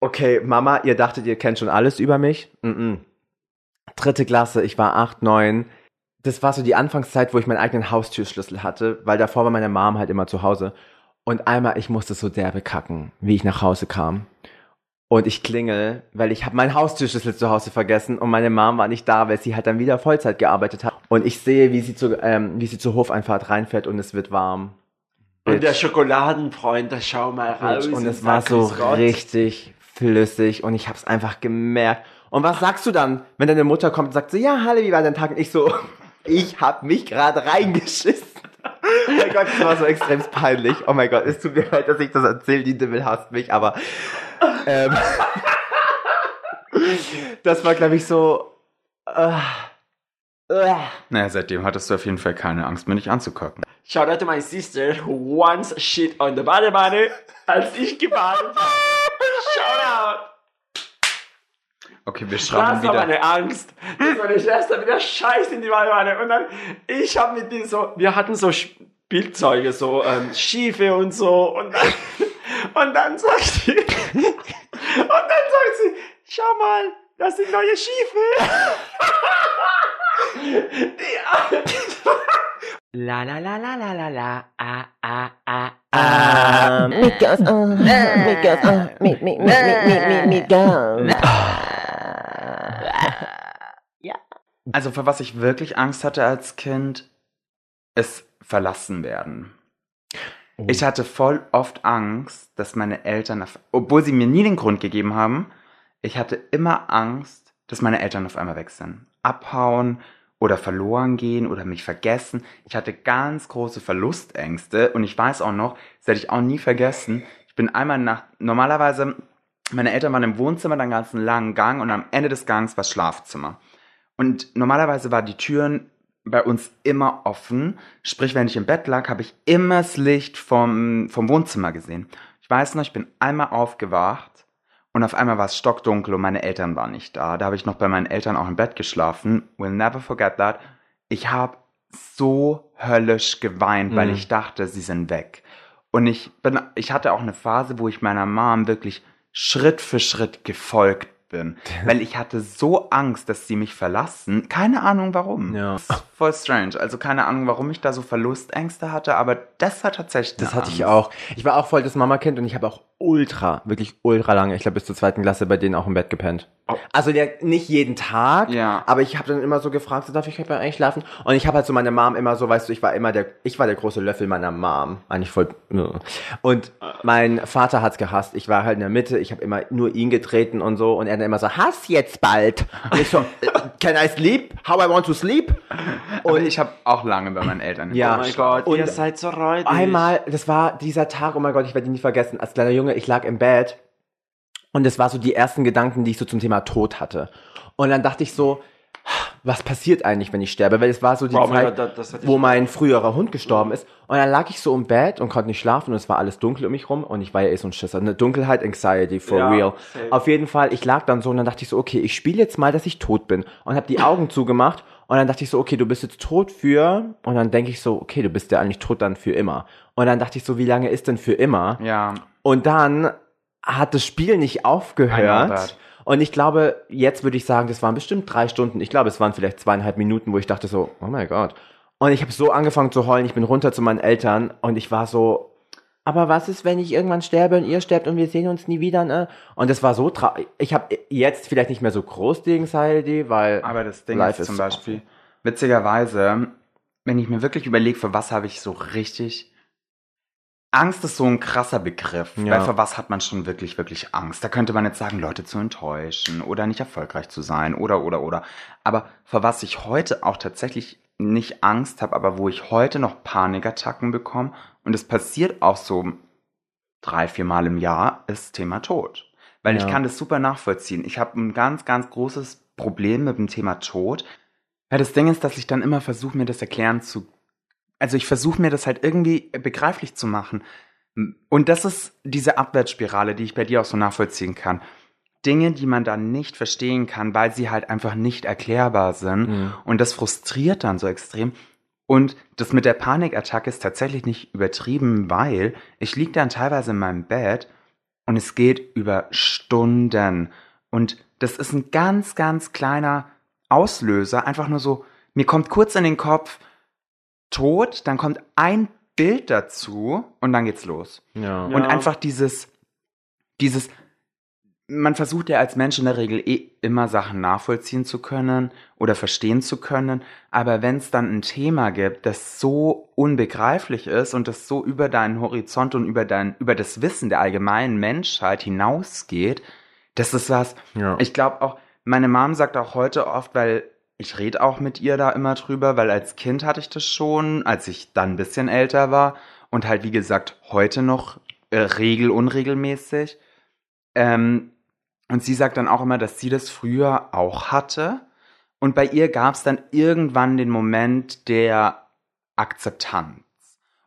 Okay, Mama, ihr dachtet, ihr kennt schon alles über mich? Mm -mm. Dritte Klasse, ich war acht, neun. Das war so die Anfangszeit, wo ich meinen eigenen Haustürschlüssel hatte, weil davor war meine Mom halt immer zu Hause. Und einmal, ich musste so derbe kacken, wie ich nach Hause kam. Und ich klingel, weil ich habe meinen Haustürschlüssel zu Hause vergessen und meine Mom war nicht da, weil sie halt dann wieder Vollzeit gearbeitet hat. Und ich sehe, wie sie, zu, ähm, wie sie zur Hofeinfahrt reinfährt und es wird warm. Und der Schokoladenfreund, da schau mal raus. Und es war so richtig flüssig und ich habe es einfach gemerkt. Und was sagst du dann, wenn deine Mutter kommt und sagt so, ja, Halle, wie war dein Tag? Und ich so, ich hab mich gerade reingeschissen. Oh mein Gott, das war so extrem peinlich. Oh mein Gott, es tut mir leid, dass ich das erzähle. Die Dimmel hasst mich, aber ähm, das war, glaube ich, so. Äh. Naja, seitdem hattest du auf jeden Fall keine Angst mehr, dich anzugucken. Shout out to my sister who once shit on the Badewanne, als ich gebadet habe. Shout out! Okay, wir schrauben Das war wieder. meine Angst. Dass meine Schwester wieder scheiß in die Badewanne. Und dann, ich hab mit denen so, wir hatten so Spielzeuge, so ähm, Schiefe und so. Und dann, und dann sagt sie, und dann sagt sie, schau mal, das sind neue Schiefe. Die, La la la la la la la ah ah ah ah. Meet girls, uh, meet girls, uh, meet, meet, meet, meet, meet, Also für was ich wirklich Angst hatte als Kind, ist verlassen werden. Ich hatte voll oft Angst, dass meine Eltern, auf, obwohl sie mir nie den Grund gegeben haben, ich hatte immer Angst, dass meine Eltern auf einmal weg sind. Abhauen oder verloren gehen oder mich vergessen. Ich hatte ganz große Verlustängste und ich weiß auch noch, das werde ich auch nie vergessen. Ich bin einmal nach, normalerweise, meine Eltern waren im Wohnzimmer, dann ganz einen langen Gang und am Ende des Gangs war das Schlafzimmer. Und normalerweise war die Türen bei uns immer offen. Sprich, wenn ich im Bett lag, habe ich immer das Licht vom, vom Wohnzimmer gesehen. Ich weiß noch, ich bin einmal aufgewacht und auf einmal war es stockdunkel und meine Eltern waren nicht da. Da habe ich noch bei meinen Eltern auch im Bett geschlafen. Will never forget that. Ich habe so höllisch geweint, weil Mhm. ich dachte, sie sind weg. Und ich bin, ich hatte auch eine Phase, wo ich meiner Mom wirklich Schritt für Schritt gefolgt bin, weil ich hatte so Angst, dass sie mich verlassen. Keine Ahnung warum. Ja. Voll strange. Also keine Ahnung, warum ich da so Verlustängste hatte, aber das war tatsächlich. Das hatte ich Angst. auch. Ich war auch voll das Mama-Kind und ich habe auch ultra, wirklich ultra lange, ich glaube bis zur zweiten Klasse bei denen auch im Bett gepennt. Also der, nicht jeden Tag, Ja. aber ich habe dann immer so gefragt, so darf ich heute bei euch schlafen? Und ich habe halt so meine Mom immer so, weißt du, ich war immer der, ich war der große Löffel meiner Mom, eigentlich voll. Und mein Vater hat's gehasst. Ich war halt in der Mitte, ich habe immer nur ihn getreten und so und er dann immer so, Hass jetzt bald. Und ich so, äh, can I sleep? How I want to sleep? Und ich habe auch lange bei meinen Eltern. Ja. oh mein Gott, Und ihr seid so räudig. Einmal, das war dieser Tag, oh mein Gott, ich werde ihn nie vergessen. Als kleiner Junge, ich lag im Bett und das war so die ersten Gedanken, die ich so zum Thema Tod hatte. Und dann dachte ich so, was passiert eigentlich, wenn ich sterbe? Weil es war so die Oh mein Zeit, Gott, das- das wo mein früherer Hund gestorben ist. Und dann lag ich so im Bett und konnte nicht schlafen und es war alles dunkel um mich rum und ich war ja eh so ein Schisser. Eine Dunkelheit, Anxiety, for Ja, real. safe. Auf jeden Fall, ich lag dann so und dann dachte ich so, okay, ich spiele jetzt mal, dass ich tot bin. Und habe die Augen zugemacht und dann dachte ich so, okay, du bist jetzt tot für... Und dann denke ich so, okay, du bist ja eigentlich tot dann für immer. Und dann dachte ich so, wie lange ist denn für immer? Ja. Und dann hat das Spiel nicht aufgehört. Und ich glaube, jetzt würde ich sagen, das waren bestimmt drei Stunden. Ich glaube, es waren vielleicht zweieinhalb Minuten, wo ich dachte so, oh mein Gott. Und ich habe so angefangen zu heulen. Ich bin runter zu meinen Eltern und ich war so, aber was ist, wenn ich irgendwann sterbe und ihr sterbt und wir sehen uns nie wieder? Ne? Und das war so traurig. Ich habe jetzt vielleicht nicht mehr so groß die Anxiety, weil Aber das Ding Life ist zum is Beispiel, witzigerweise, wenn ich mir wirklich überlege, für was habe ich so richtig. Angst ist so ein krasser Begriff, Ja. weil für was hat man schon wirklich, wirklich Angst? Da könnte man jetzt sagen, Leute zu enttäuschen oder nicht erfolgreich zu sein oder, oder, oder. Aber für was ich heute auch tatsächlich nicht Angst habe, aber wo ich heute noch Panikattacken bekomme und es passiert auch so drei, vier Mal im Jahr, ist Thema Tod. Weil ich Ja. kann das super nachvollziehen. Ich habe ein ganz, ganz großes Problem mit dem Thema Tod. Ja, das Ding ist, dass ich dann immer versuche, mir das erklären zu. Also ich versuche mir das halt irgendwie begreiflich zu machen. Und das ist diese Abwärtsspirale, die ich bei dir auch so nachvollziehen kann. Dinge, die man dann nicht verstehen kann, weil sie halt einfach nicht erklärbar sind. Mhm. Und das frustriert dann so extrem. Und das mit der Panikattacke ist tatsächlich nicht übertrieben, weil ich lieg dann teilweise in meinem Bett Und es geht über Stunden. Und das ist ein ganz, ganz kleiner Auslöser. Einfach nur so, mir kommt kurz in den Kopf Tod, dann kommt ein Bild dazu und dann geht's los. Ja. Und Ja. einfach dieses, dieses, man versucht ja als Mensch in der Regel eh immer Sachen nachvollziehen zu können oder verstehen zu können, aber wenn es dann ein Thema gibt, das so unbegreiflich ist und das so über deinen Horizont und über dein, über das Wissen der allgemeinen Menschheit hinausgeht, das ist was, Ja. ich glaube auch, meine Mom sagt auch heute oft, weil ich rede auch mit ihr da immer drüber, weil als Kind hatte ich das schon, als ich dann ein bisschen älter war und halt wie gesagt heute noch äh, regel unregelmäßig. Ähm, und sie sagt dann auch immer, dass sie das früher auch hatte. Und bei ihr gab es dann irgendwann den Moment der Akzeptanz.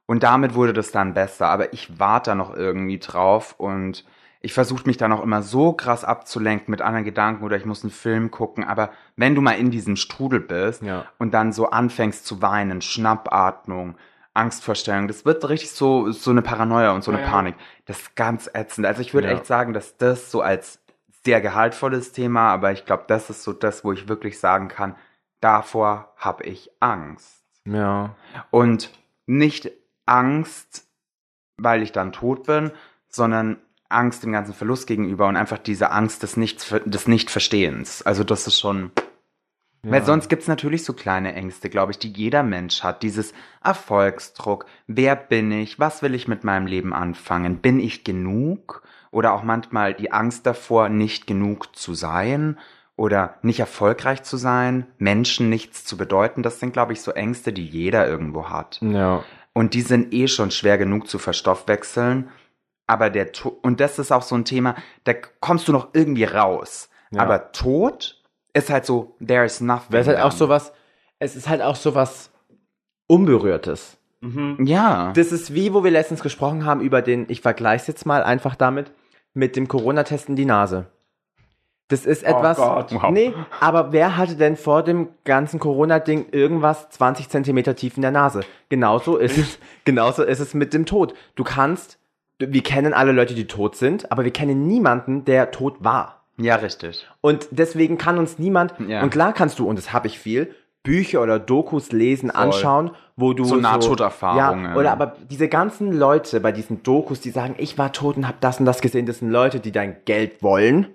Und damit wurde das dann besser. Aber ich warte da noch irgendwie drauf und ich versuche mich dann auch immer so krass abzulenken mit anderen Gedanken oder ich muss einen Film gucken. Aber wenn du mal in diesem Strudel bist Ja. und dann so anfängst zu weinen, Schnappatmung, Angstvorstellung, das wird richtig so, so eine Paranoia und so eine Ja. Panik. Das ist ganz ätzend. Also ich würde Ja. echt sagen, dass das so als sehr gehaltvolles Thema, aber ich glaube, das ist so das, wo ich wirklich sagen kann, davor habe ich Angst. Ja. Und nicht Angst, weil ich dann tot bin, sondern Angst dem ganzen Verlust gegenüber und einfach diese Angst des, Nichts, des Nichtverstehens. Also das ist schon... Weil sonst gibt's natürlich so kleine Ängste, glaube ich, die jeder Mensch hat. Dieses Erfolgsdruck. Wer bin ich? Was will ich mit meinem Leben anfangen? Bin ich genug? Oder auch manchmal die Angst davor, nicht genug zu sein oder nicht erfolgreich zu sein, Menschen nichts zu bedeuten. Das sind, glaube ich, so Ängste, die jeder irgendwo hat. Ja. Und die sind eh schon schwer genug zu verstoffwechseln. Aber der Tod, und das ist auch so ein Thema, da kommst du noch irgendwie raus. Ja. Aber Tod ist halt so, there is nothing. Weil es halt auch then. sowas, es ist halt auch sowas Unberührtes. Ja. Das ist wie, wo wir letztens gesprochen haben über den, ich vergleiche es jetzt mal einfach damit, mit dem Corona-Test in die Nase. Das ist etwas. Gott. Wow. Nee, aber wer hatte denn vor dem ganzen Corona-Ding irgendwas 20 Zentimeter tief in der Nase? Genauso ist es, genauso ist es mit dem Tod. Du kannst, wir kennen alle Leute, die tot sind, aber wir kennen niemanden, der tot war. Ja, richtig. Und deswegen kann uns niemand, Ja. und klar kannst du, und das habe ich viel, Bücher oder Dokus lesen, anschauen, wo du So Nahtoderfahrungen. Ja, oder aber diese ganzen Leute bei diesen Dokus, die sagen, ich war tot und habe das und das gesehen, das sind Leute, die dein Geld wollen.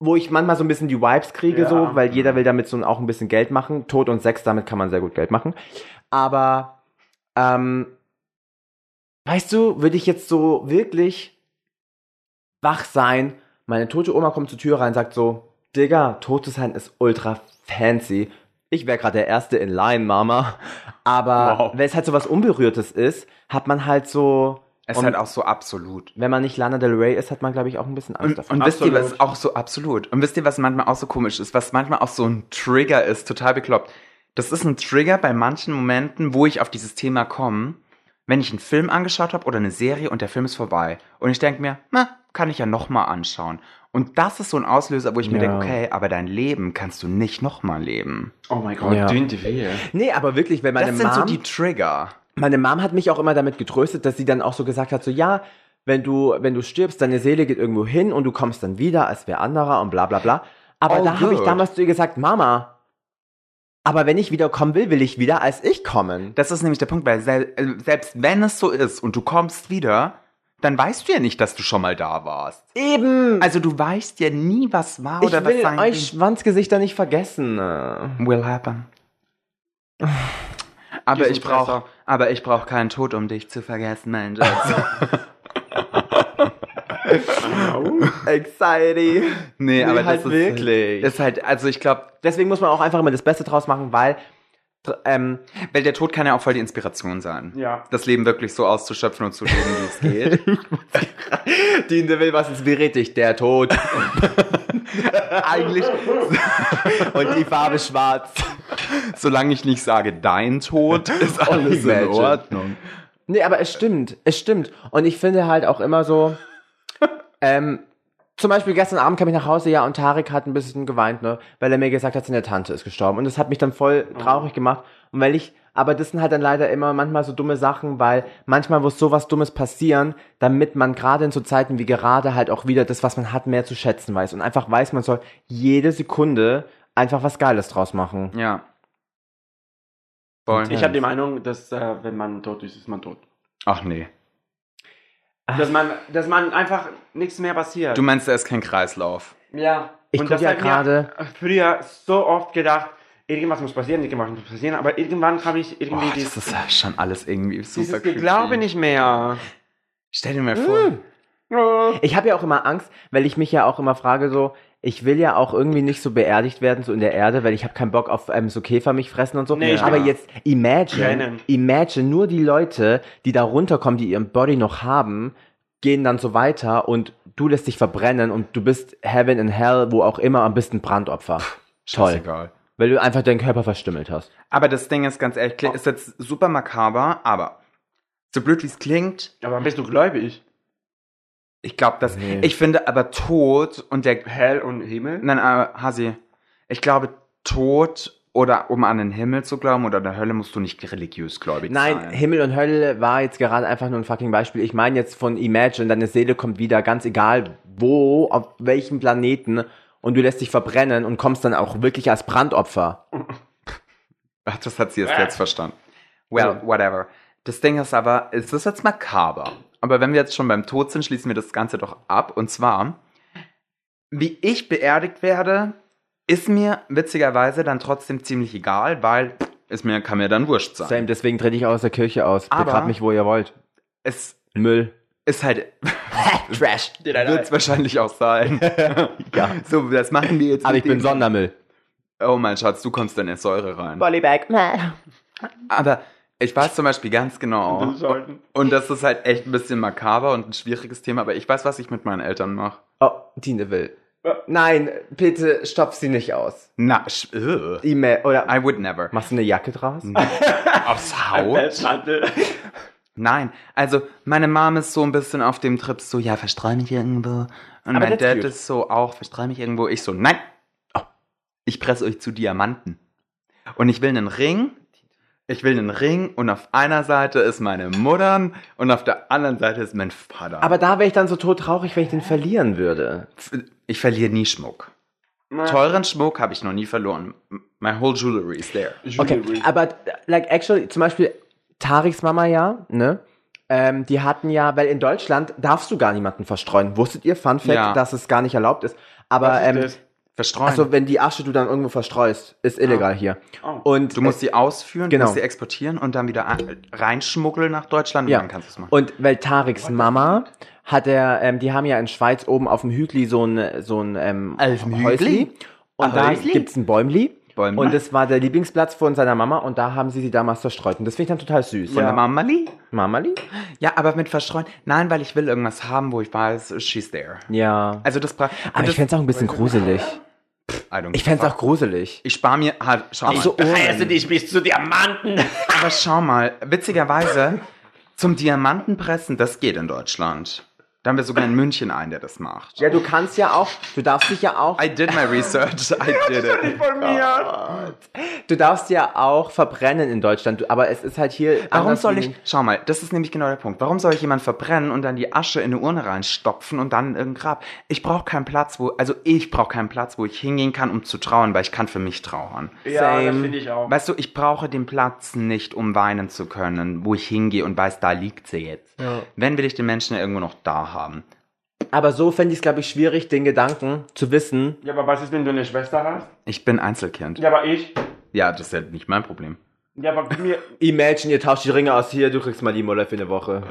Wo ich manchmal so ein bisschen die Vibes kriege, Ja. so, weil jeder will damit so auch ein bisschen Geld machen. Tod und Sex, damit kann man sehr gut Geld machen. Aber, ähm, weißt du, würde ich jetzt so wirklich wach sein, meine tote Oma kommt zur Tür rein und sagt so, Digga, tot zu sein ist ultra fancy. Ich wäre gerade der Erste in Line, Mama. Aber Wow. wenn es halt so was Unberührtes ist, hat man halt so... Es ist halt auch so absolut. wenn man nicht Lana Del Rey ist, hat man, glaube ich, auch ein bisschen Angst Und, davor. und wisst ihr, was Absolut. auch so absolut? Und wisst ihr, was manchmal auch so komisch ist? Was manchmal auch so ein Trigger ist, total bekloppt. Das ist ein Trigger bei manchen Momenten, wo ich auf dieses Thema komme, wenn ich einen Film angeschaut habe oder eine Serie und der Film ist vorbei. Und ich denke mir, na, kann ich ja nochmal anschauen. Und das ist so ein Auslöser, wo ich mir Ja. denke, okay, aber dein Leben kannst du nicht nochmal leben. Oh mein Gott, Ja. dünn. Nee, aber wirklich, wenn meine das sind Mom... so die Trigger. meine Mom hat mich auch immer damit getröstet, dass sie dann auch so gesagt hat, so ja, wenn du, wenn du stirbst, deine Seele geht irgendwo hin und du kommst dann wieder, als wer anderer und bla bla bla. Aber Oh, da habe ich damals zu ihr gesagt, Mama, aber wenn ich wiederkommen will, will ich wieder als ich kommen. Das ist nämlich der Punkt, weil sel äh, selbst wenn es so ist und du kommst wieder, dann weißt du ja nicht, dass du schon mal da warst. Eben. Also du weißt ja nie, was war ich oder will was sein euch Schwanzgesichter nicht vergessen. Will happen. Aber ich brauche, Presser. aber ich brauche keinen Tod, um dich zu vergessen, mein Schatz. Anxiety. nee, aber halt das ist wirklich. Ist halt, also ich glaube, Deswegen muss man auch einfach immer das Beste draus machen, weil ähm, weil der Tod kann ja auch voll die Inspiration sein. Ja. Das Leben wirklich so auszuschöpfen und zu leben, wie es geht. Diente will, was inspiriert dich? Der Tod. Eigentlich, Und die Farbe schwarz. solange ich nicht sage, dein Tod, ist alles in. Ordnung. Nee, aber es stimmt. Es stimmt. Und ich finde halt auch immer so, ähm, zum Beispiel gestern Abend kam ich nach Hause, ja, und Tarek hat ein bisschen geweint, ne, weil er mir gesagt hat, seine Tante ist gestorben. Und das hat mich dann voll traurig gemacht. Und weil ich Aber das sind halt dann leider immer manchmal so dumme Sachen, weil manchmal muss sowas Dummes passieren, damit man gerade in so Zeiten wie gerade halt auch wieder das, was man hat, mehr zu schätzen weiß. Und einfach weiß, man soll jede Sekunde einfach was Geiles draus machen. Ja. Voll. Ich habe die Meinung, dass äh, wenn man tot ist, ist man tot. Ach nee. Dass man, dass man einfach nichts mehr passiert. Du meinst, da ist kein Kreislauf. ja. Ich Und das ja gerade- früher so oft gedacht, irgendwas muss passieren, irgendwas muss passieren, aber irgendwann habe ich irgendwie Boah, das dieses, ist ja schon alles irgendwie super dieses creepy. Glaube nicht mehr. Stell dir mal vor. Ich habe ja auch immer Angst, weil ich mich ja auch immer frage so, ich will ja auch irgendwie nicht so beerdigt werden, so in der Erde, weil ich habe keinen Bock auf ähm, so Käfer mich fressen und so. Nee, ich Aber jetzt imagine, Brennen. imagine nur die Leute, die da runterkommen, die ihren Body noch haben, gehen dann so weiter und du lässt dich verbrennen und du bist Heaven and Hell, wo auch immer, und bist ein Brandopfer. Toll. Scheißegal. Weil du einfach deinen Körper verstümmelt hast. Aber das Ding ist ganz ehrlich, ist jetzt super makaber, aber so blöd wie es klingt, Aber bist du gläubig? Ich glaube, dass Nee. ich finde aber Tod und der Hell und Himmel? Nein, aber Hasi, ich glaube Tod oder um an den Himmel zu glauben oder der Hölle musst du nicht religiös gläubig Nein, sein. Himmel und Hölle war jetzt gerade einfach nur ein fucking Beispiel. Ich meine jetzt von Imagine, deine Seele kommt wieder, ganz egal wo, auf welchem Planeten und du lässt dich verbrennen und kommst dann auch wirklich als Brandopfer. Ach, das hat sie erst jetzt verstanden. Well, whatever. Das Ding ist aber, es ist jetzt makaber. Aber wenn wir jetzt schon beim Tod sind, schließen wir das Ganze doch ab. Und zwar, wie ich beerdigt werde, ist mir witzigerweise dann trotzdem ziemlich egal, weil es mir, kann mir dann wurscht sein. Same, deswegen trete ich aus der Kirche aus. Aber- Begrabt mich, wo ihr wollt. Es Müll. ist halt, Trash. wird es wahrscheinlich auch sein. Ja. So, das machen wir jetzt. Aber ich bin Sondermüll. Oh mein Schatz, du kommst dann in Säure rein. Bodybag. Aber ich weiß zum Beispiel ganz genau. Und das ist halt echt ein bisschen makaber und ein schwieriges Thema, aber ich weiß, was ich mit meinen Eltern mache. Oh, Tine will. Nein, bitte stopf sie nicht aus. Na, ugh. E-Mail, oder I would never. machst du eine Jacke draus? Aufs Haut? Pelzmantel. Nein, also meine Mom ist so ein bisschen auf dem Trip so, ja, verstreu mich irgendwo. Und mein that's Dad cute. ist so auch, verstreu mich irgendwo. Ich so, nein, oh, ich presse euch zu Diamanten. Und ich will einen Ring. Ich will einen Ring und auf einer Seite ist meine Mutter und auf der anderen Seite ist mein Vater. Aber da wäre ich dann so todtraurig, wenn ich den verlieren würde. ich verliere nie Schmuck. Teuren Schmuck habe ich noch nie verloren. My whole jewelry is there. Okay, aber like actually, zum Beispiel Tariks Mama ja, ne? Ähm, die hatten ja, weil in Deutschland darfst du gar niemanden verstreuen. Wusstet ihr, Fun Fact, Ja. dass es gar nicht erlaubt ist? Aber ist ähm? Verstreuen. also wenn die Asche du dann irgendwo verstreust, ist illegal hier. Oh. Und du musst sie ausführen, Genau. du musst sie exportieren und dann wieder ein- reinschmuggeln nach Deutschland ja. und dann kannst du es machen. Und weil Tariks Mama hat er, ähm, die haben ja in Schweiz oben auf dem Hügli so ein so ein ähm, Auf dem Hügli? Häusli. Und da gibt's ein Bäumli. Bäumli? Und das war der Lieblingsplatz von seiner Mama und da haben sie sie damals verstreut. Und das finde ich dann total süß. Von der Mamali? Mamali? Ja, aber mit Verstreuen. Nein, weil ich will irgendwas haben, wo ich weiß, she's there. Ja. Also das Aber das, ich fände es auch ein bisschen gruselig. Ich fände es auch gruselig. Ich spare mir halt, schau mal. so Heiße dich bis zu Diamanten. aber schau mal, witzigerweise, zum Diamantenpressen, das geht in Deutschland. Da haben wir sogar in München einen, der das macht. Ja, du kannst ja auch, du darfst dich ja auch, I did my research. I did it. Von mir. du darfst ja auch verbrennen in Deutschland, aber es ist halt hier. Warum soll ich, schau mal, das ist nämlich genau der Punkt. Warum soll ich jemand verbrennen und dann die Asche in eine Urne reinstopfen und dann in irgendein Grab? Ich brauche keinen Platz, wo, also ich brauche keinen Platz, wo ich hingehen kann, um zu trauern, weil ich kann für mich trauern. Ja, das Same. finde ich auch. Weißt du, ich brauche den Platz nicht, um weinen zu können, wo ich hingehe und weiß, da liegt sie jetzt. Wenn will ich den Menschen ja irgendwo noch da haben. Aber so fände ich es, glaube ich, schwierig, den Gedanken zu wissen. Ja, aber was ist, wenn du eine Schwester hast? Ich bin Einzelkind. Ja, aber ich. Ja, das ist ja nicht mein Problem. Ja, aber mir. Imagine, ihr tauscht die Ringe aus hier, du kriegst mal die Mutter für eine Woche.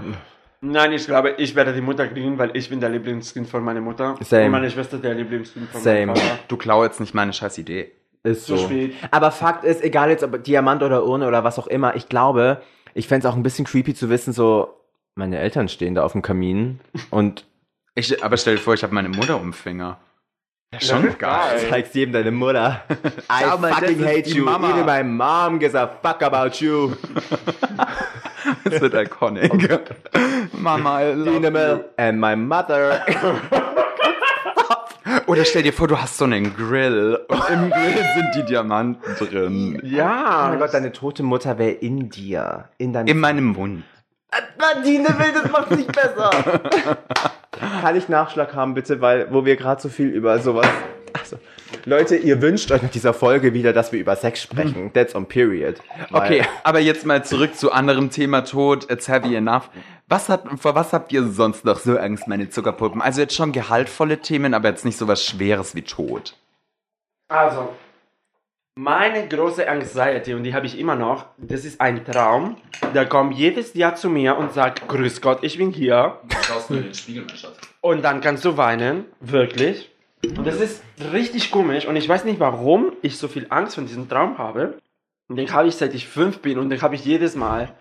Nein, ich glaube, ich werde die Mutter kriegen, weil ich bin der Lieblingskind von meiner Mutter. Same. Und meine Schwester der Lieblingskind von Same. meinem Vater. Du klau jetzt nicht meine scheiß Idee. Ist Zu so. spät. Aber Fakt ist, egal jetzt ob Diamant oder Urne oder was auch immer, ich glaube, ich fände es auch ein bisschen creepy zu wissen, so, meine Eltern stehen da auf dem Kamin und Ich, aber stell dir vor, ich habe meine Mutter um den Finger. Ja, schon geil. geil. zeigst jedem deine Mutter. I Schau fucking hate you. Mama. Even my mom gives a fuck about you. Das wird iconic. Mama, I love Animal and my mother. Oder stell dir vor, du hast so einen Grill und im Grill sind die Diamanten drin. Oh Ja. mein Gott, deine tote Mutter wäre in dir. In deinem In meinem Mund. Nadine will, das macht nicht besser. Kann ich Nachschlag haben, bitte, weil, wo wir gerade so viel über sowas. Also, Leute, ihr wünscht euch nach dieser Folge wieder, dass wir über Sex sprechen. That's on period. Weil- Okay, aber jetzt mal zurück zu anderem Thema Tod. It's heavy enough. Was hat, vor was habt ihr sonst noch so Angst, meine Zuckerpuppen? Also jetzt schon gehaltvolle Themen, aber jetzt nicht so was Schweres wie Tod. Also, meine große Anxiety, und die habe ich immer noch, das ist ein Traum. Der kommt jedes Jahr zu mir und sagt, Grüß Gott, ich bin hier. Schaust du in den Spiegel, mein Schatz? Und dann kannst du weinen, wirklich. Und das ist richtig komisch und ich weiß nicht, warum ich so viel Angst vor diesem Traum habe. Und den habe ich seit ich fünf bin und den habe ich jedes Mal.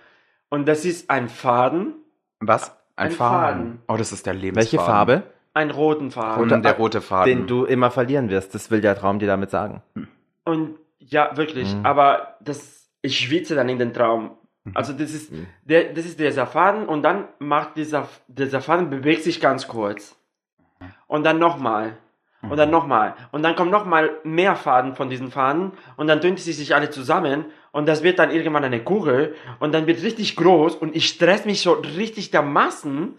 Und das ist ein Faden, Was? Ein, Ein Faden. Faden. Oh, das ist der Lebensfaden. Welche Farbe? einen roten Faden. Und der rote Faden. Den du immer verlieren wirst. Das will der Traum dir damit sagen. Und ja, wirklich. Mhm. Aber das, ich schwitze dann in den Traum. Also das ist, der, das ist dieser Faden und dann macht dieser, dieser Faden bewegt sich ganz kurz. Und dann nochmal. Und dann nochmal. Und dann kommt nochmal mehr Faden von diesen Faden und dann tun sie sich alle zusammen und das wird dann irgendwann eine Kugel und dann wird richtig groß und ich stress mich so richtig dermaßen.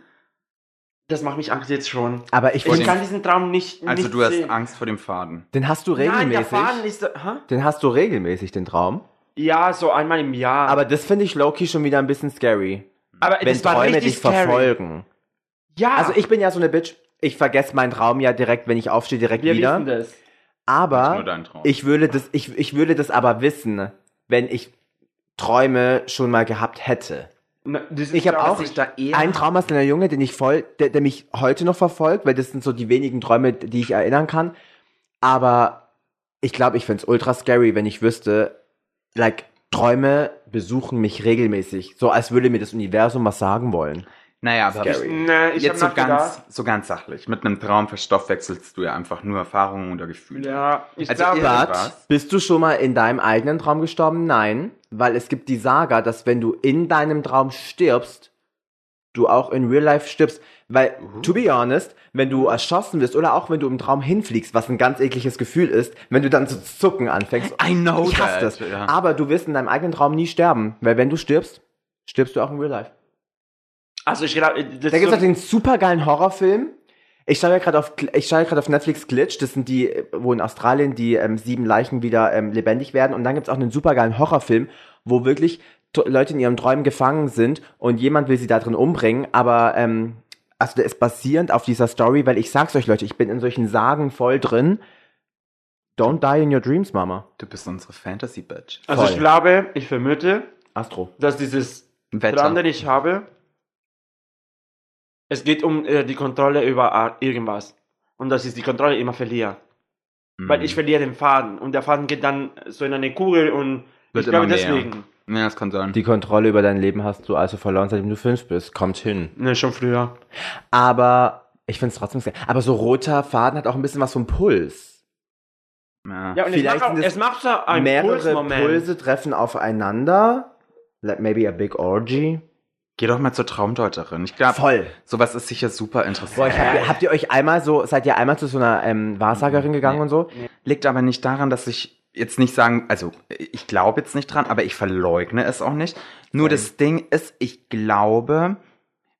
Das macht mich Angst jetzt schon. Aber ich Ich kann diesen Traum nicht, Also nicht du hast sehen. Angst vor dem Faden. den hast du Nein, der regelmäßig. Faden ist, hä? den hast du regelmäßig, den Traum. Ja, so einmal im Jahr. Aber das finde ich Loki schon wieder ein bisschen scary. Aber Wenn das war Träume dich scary. verfolgen. Ja, Also ich bin ja so eine Bitch. Ich vergesse meinen Traum ja direkt, wenn ich aufstehe, direkt wir wieder. wissen das. Aber ich würde das, ich, ich würde das aber wissen, wenn ich Träume schon mal gehabt hätte. Na, Ich habe auch ich eher- einen Traum aus einer Junge, den ich voll, der, der mich heute noch verfolgt, weil das sind so die wenigen Träume, die ich erinnern kann. Aber ich glaube, ich find's ultra scary, wenn ich wüsste, like, Träume besuchen mich regelmäßig. So als würde mir das Universum was sagen wollen. Naja, aber Scary. Nee, ich jetzt so ganz, so ganz sachlich. Mit einem Traum verstoffwechselst du ja einfach nur Erfahrungen oder Gefühle. Ja, ich Also glaube, was? bist du schon mal in deinem eigenen Traum gestorben? Nein, weil es gibt die Saga, dass wenn du in deinem Traum stirbst, du auch in Real Life stirbst. Weil, to be honest, wenn du erschossen wirst oder auch wenn du im Traum hinfliegst, was ein ganz ekliges Gefühl ist, wenn du dann zu zucken anfängst. I know ich hasse that, das. ja. Aber du wirst in deinem eigenen Traum nie sterben, weil wenn du stirbst, stirbst du auch in Real Life. Also ich glaube, das Da gibt es so, auch den supergeilen Horrorfilm. Ich schaue ja gerade auf, ich schaue ja gerade auf Netflix Glitch. Das sind die, wo in Australien die ähm, sieben Leichen wieder ähm, lebendig werden. Und dann gibt es auch einen supergeilen Horrorfilm, wo wirklich Leute in ihren Träumen gefangen sind und jemand will sie da drin umbringen. Aber ähm, also der ist basierend auf dieser Story, weil ich sag's euch Leute, ich bin in solchen Sagen voll drin. Don't die in your dreams, Mama. Du bist unsere Fantasy-Bitch. also ich voll. glaube, ich vermute, Astro. dass dieses Wetter. Traum, den ich habe, es geht um äh, die Kontrolle über äh, irgendwas. Und dass ich die Kontrolle immer verliere. Mhm. Weil ich verliere den Faden. Und der Faden geht dann so in eine Kugel und Wird ich glaube mehr. deswegen. Ja, das kann sein. Die Kontrolle über dein Leben hast du also verloren, seitdem du fünf bist. Kommt hin. Ne, schon früher. Aber ich finde es trotzdem sehr. Aber so roter Faden hat auch ein bisschen was vom Puls. ja. Ja, und es Vielleicht macht, auch, es es macht Mehrere Pulsmoment. Pulse treffen aufeinander. Like maybe a big orgy. Geh doch mal zur Traumdeuterin. Ich glaube, Voll. sowas ist sicher super interessant. Boah, hab, habt ihr euch einmal so, seid ihr einmal zu so einer ähm, Wahrsagerin gegangen und so? Liegt aber nicht daran, dass ich jetzt nicht sagen, also ich glaube jetzt nicht dran, aber ich verleugne es auch nicht. Nur das Ding ist, ich glaube,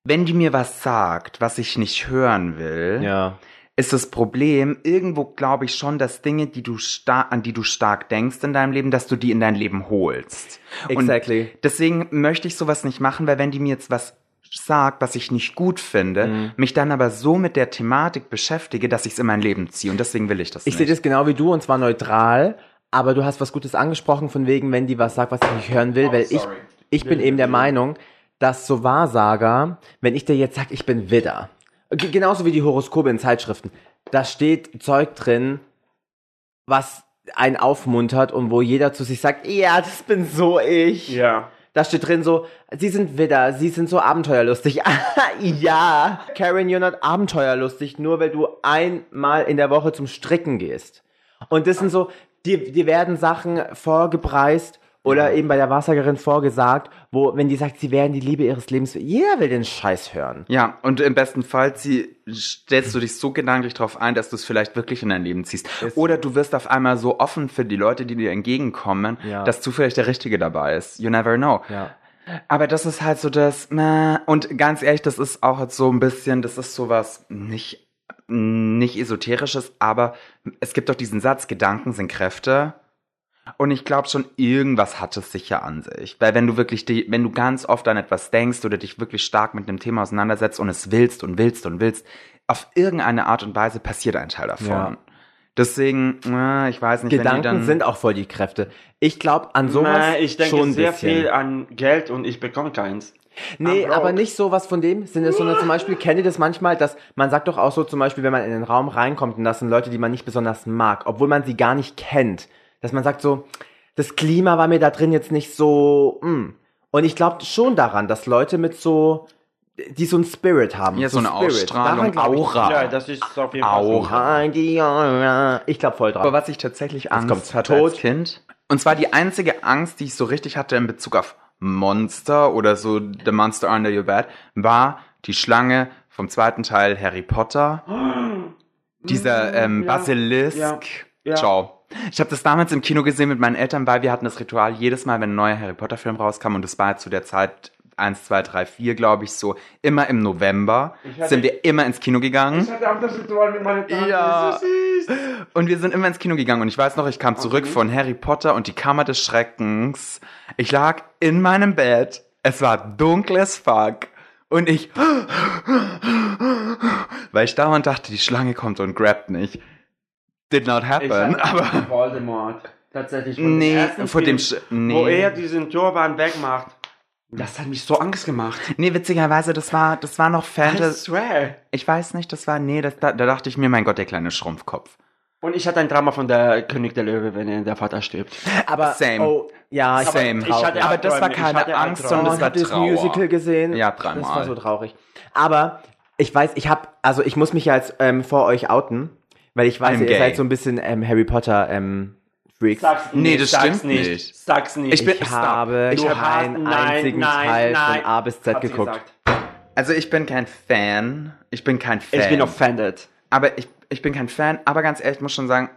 wenn die mir was sagt, was ich nicht hören will, Ja. Ist das Problem, irgendwo glaube ich schon, dass Dinge, die du an die du stark denkst in deinem Leben, dass du die in dein Leben holst. Exactly. Und deswegen möchte ich sowas nicht machen, weil wenn die mir jetzt was sagt, was ich nicht gut finde, Mhm. mich dann aber so mit der Thematik beschäftige, dass ich es in mein Leben ziehe. Und deswegen will ich das Ich sehe das genau wie du und zwar neutral, aber du hast was Gutes angesprochen von wegen, wenn die was sagt, was ich nicht hören will, weil ich, sorry. ich bin eben der Meinung, dass so Wahrsager, wenn ich dir jetzt sag, ich bin Widder, genauso wie die Horoskope in Zeitschriften, da steht Zeug drin, was einen aufmuntert und wo jeder zu sich sagt, ja, das bin so ich. Ja. Da steht drin so, sie sind Widder, sie sind so abenteuerlustig. ja, Karen, you're not abenteuerlustig, nur weil du einmal in der Woche zum Stricken gehst. Und das sind so, die, die werden Sachen vorgepreist Oder eben bei der Wahrsagerin vorgesagt, wo, wenn die sagt, sie wären die Liebe ihres Lebens, jeder will den Scheiß hören. Ja, und im besten Fall sie, stellst du dich so gedanklich drauf ein, dass du es vielleicht wirklich in dein Leben ziehst. Oder du wirst auf einmal so offen für die Leute, die dir entgegenkommen, Ja. dass zufällig der Richtige dabei ist. You never know. Ja. Aber das ist halt so das, und ganz ehrlich, das ist auch jetzt so ein bisschen, das ist sowas nicht, nicht esoterisches, aber es gibt doch diesen Satz, Gedanken sind Kräfte. Und ich glaube schon, irgendwas hat es sicher an sich. Weil wenn du wirklich, die, wenn du ganz oft an etwas denkst oder dich wirklich stark mit einem Thema auseinandersetzt und es willst und willst und willst, auf irgendeine Art und Weise passiert ein Teil davon. Ja. Deswegen, na, ich weiß nicht, wenn die Gedanken dann, sind auch voll die Kräfte. Ich glaube an sowas Nein, ich denke schon sehr bisschen. viel an Geld und ich bekomme keins. Nee, aber nicht sowas von dem Sinne, sondern zum Beispiel, kennt ihr das manchmal, dass man sagt doch auch so zum Beispiel, wenn man in den Raum reinkommt und das sind Leute, die man nicht besonders mag, obwohl man sie gar nicht kennt, dass man sagt so, das Klima war mir da drin jetzt nicht so, mm. Und ich glaube schon daran, dass Leute mit so, die so ein Spirit haben. Ja, so eine Ausstrahlung, Daran glaub ich. Aura. Ja, das ist auf jeden Fall so. Aura. Ich glaube voll Aber drauf. was ich tatsächlich kommt Angst hatte Tod. als Kind, und zwar die einzige Angst, die ich so richtig hatte in Bezug auf Monster oder so The Monster Under Your Bed, war die Schlange vom zweiten Teil Harry Potter. Dieser ähm, ja, Basilisk. ja, ja. Ciao. Ich habe das damals im Kino gesehen mit meinen Eltern, weil wir hatten das Ritual jedes Mal, wenn ein neuer Harry Potter Film rauskam und das war zu der Zeit 1, 2, 3, 4, glaube ich, so immer im November hatte- sind wir immer ins Kino gegangen. hatte auch das Ritual mit meiner Tante. Ja. So. Und wir sind immer ins Kino gegangen und ich weiß noch, ich kam zurück von Harry Potter und die Kammer des Schreckens. Ich lag in meinem Bett. Es war dunkel as fuck. Und ich, weil ich dauernd dachte, die Schlange kommt und grabt mich. Did not happen, aber Voldemort. Tatsächlich. von dem nee, ersten vor dem, Sch nee. Wo er diesen Turban wegmacht. Das hat mich so Angst gemacht. Nee, witzigerweise, das war, das war noch I Fantasy. swear. Ich weiß nicht, das war, nee, das, da, da dachte ich mir, mein Gott, der kleine Schrumpfkopf. Und ich hatte ein Drama von der König der Löwe, wenn er der Vater stirbt. Aber, Same. oh, ja, ich Same. ich hatte aber das war keine hatte Angst, sondern das war das Trauer. Musical gesehen? Ja, Das war dreimal. so traurig. Aber ich weiß, ich habe, also ich muss mich ja jetzt ähm, vor euch outen, weil ich weiß, I'm ihr gay. seid so ein bisschen ähm, Harry Potter ähm, Freaks. Sag's Nee, nicht, das sag's stimmt nicht. nicht. Sag's nicht. Ich bin- Ich habe Ich keinen hast- nein, einzigen nein, Teil nein, von A bis Z hat geguckt. Also ich bin kein Fan. Ich bin kein Fan. Ich bin offended. Aber ich, ich bin kein Fan. Aber ganz ehrlich, ich muss schon sagen,